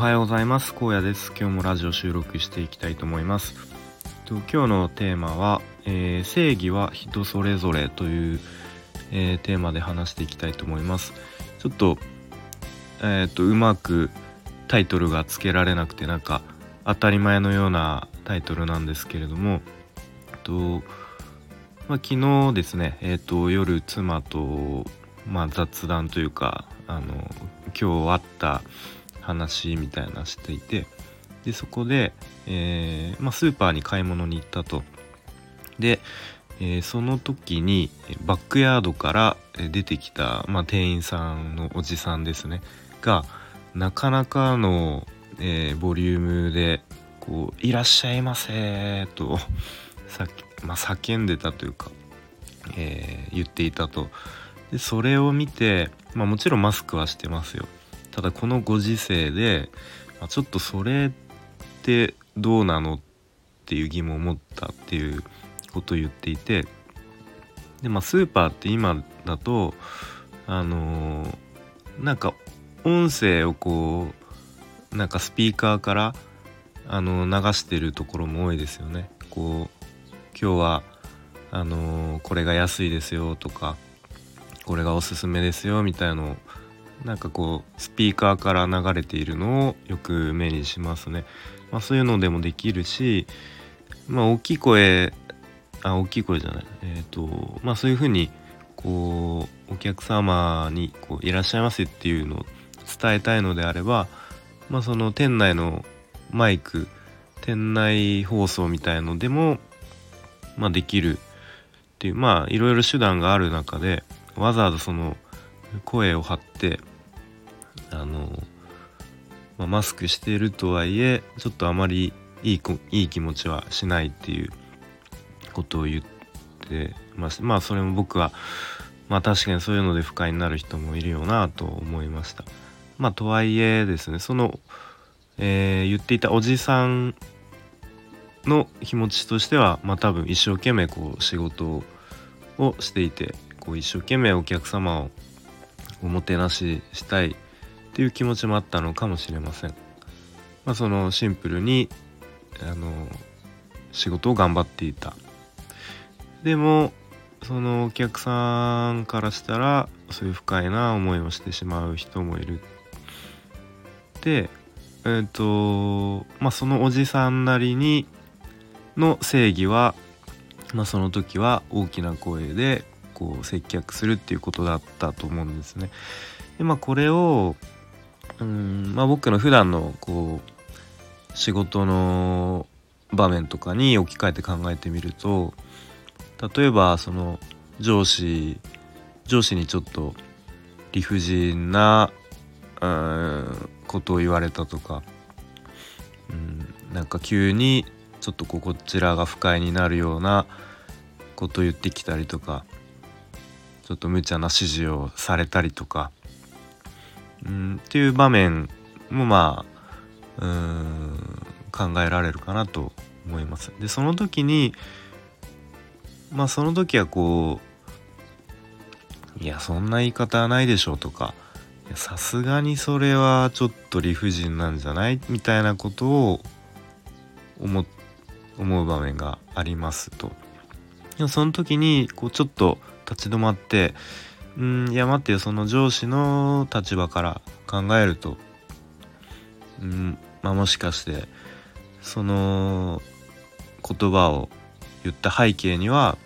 はようございます。荒野です。今日もラジオ収録していきたいと思います。と今日のテーマは、えー、正義は人それぞれという、えー、テーマで話していきたいと思います。ちょっとえっ、とうまくタイトルが付けられなくてなんか当たり前のようなタイトルなんですけれどもと、まあ、昨日ですねえっ、と夜妻とまあ、雑談というかあの今日あった話みたいなしていてでそこで、えー、まあ、スーパーに買い物に行ったと。で、えー、その時にバックヤードから出てきた、まあ、店員さんのおじさんですね。がなかなかの、えー、ボリュームでこう「いらっしゃいませ」と さ、まあ、叫んでたというか、え言っていたと。でそれを見て、まあ、もちろんマスクはしてますよ。ただこのご時世で、まあ、ちょっとそれってどうなのっていう疑問を持ったっていうことを言っていてで、まあ、スーパーって今だとあのー、なんか音声をこうなんかスピーカーからあの流してるところも多いですよね。こう今日はあのー、これが安いですよとかこれがおすすめですよみたいなのをなんかこうスピーカーから流れているのをよく目にしますね。まあ、そういうのでもできるし、まあ、大きい声あ大きい声じゃないえっ、ー、とまあそういうふうにこうお客様にこういらっしゃいませっていうのを伝えたいのであれば、まあ、その店内のマイク店内放送みたいのでも、まあ、できるっていうまあいろいろ手段がある中でわざわざその声を張ってあの、まあ、マスクしているとはいえちょっとあまりいいいい気持ちはしないっていうことを言ってまあ、まあそれも僕はまあ確かにそういうので不快になる人もいるよなと思いました。まあとはいえですねその、えー、言っていたおじさんの気持ちとしてはまあ多分一生懸命こう仕事をしていてこう一生懸命お客様をおもてなししたいっていう気持ちもあったのかもしれません。まあ、そのシンプルにあの仕事を頑張っていた。でもそのお客さんからしたらそういう不快な思いをしてしまう人もいる。でえっ、ー、とまあそのおじさんなりにの正義は、まあ、その時は大きな声でこう接客するっていうことだったと思うんですね。でまあこれをうんまあ僕の普段のこう仕事の場面とかに置き換えて考えてみると例えばその上司上司にちょっと理不尽なうんことを言われたとかうんなんか急にちょっとこちらが不快になるようなことを言ってきたりとかちょっと無茶な指示をされたりとか、ん、っていう場面もまあうん考えられるかなと思います。でその時にまあその時はこういやそんな言い方はないでしょうとかさすがにそれはちょっと理不尽なんじゃない？みたいなことを思う場面がありますと。その時にこうちょっと立ち止まってうんいや待ってよその上司の立場から考えるとうんまあもしかしてその言葉を言った背景には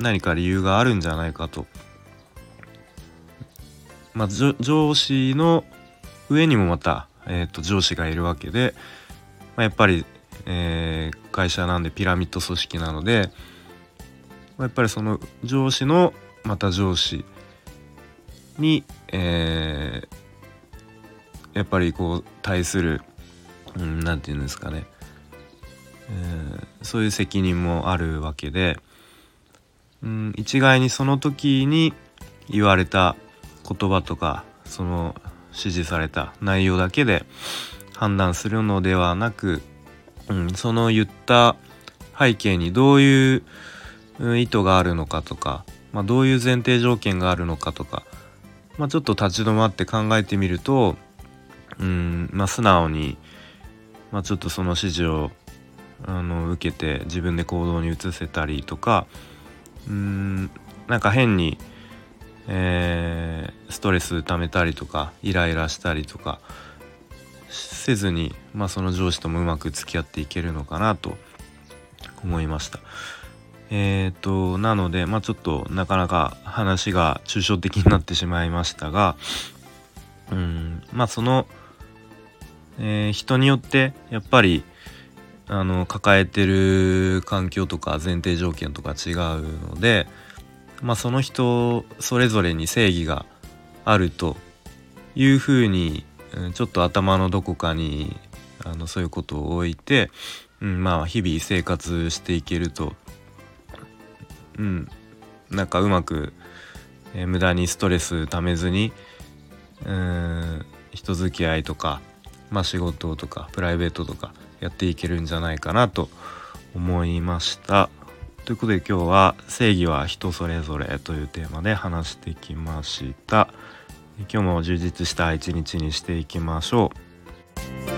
何か理由があるんじゃないかと。まあ、上司の上にもまた、えーと、上司がいるわけで、まあ、やっぱり、えー、会社なんでピラミッド組織なので、まあ、やっぱりその上司のまた上司に、えー、やっぱりこう対する何、うん、て言うんですかね、えー、そういう責任もあるわけで、うん、一概にその時に言われた言葉とかその指示された内容だけで判断するのではなく、うん、その言った背景にどういう意図があるのかとかまあ、どういう前提条件があるのかとか、まあ、ちょっと立ち止まって考えてみるとうんまあ素直に、まあ、ちょっとその指示をあの受けて自分で行動に移せたりとかうんなんか変に、えー、ストレス溜めたりとかイライラしたりとかせずに、まあ、その上司ともうまく付き合っていけるのかなと思いました。えっ、ー、となので、まあ、ちょっとなかなか話が抽象的になってしまいましたがうんまあその、えー、人によってやっぱりあの抱えてる環境とか前提条件とか違うので、まあ、その人それぞれに正義があるというふうにちょっと頭のどこかにあのそういうことを置いて、うん、まあ日々生活していけると、うん、なんかうまく、えー、無駄にストレスためずにうん人付き合いとか、まあ、仕事とかプライベートとかやっていけるんじゃないかなと思いました。ということで今日は「正義は人それぞれ」というテーマで話してきました。今日も充実した一日にしていきましょう。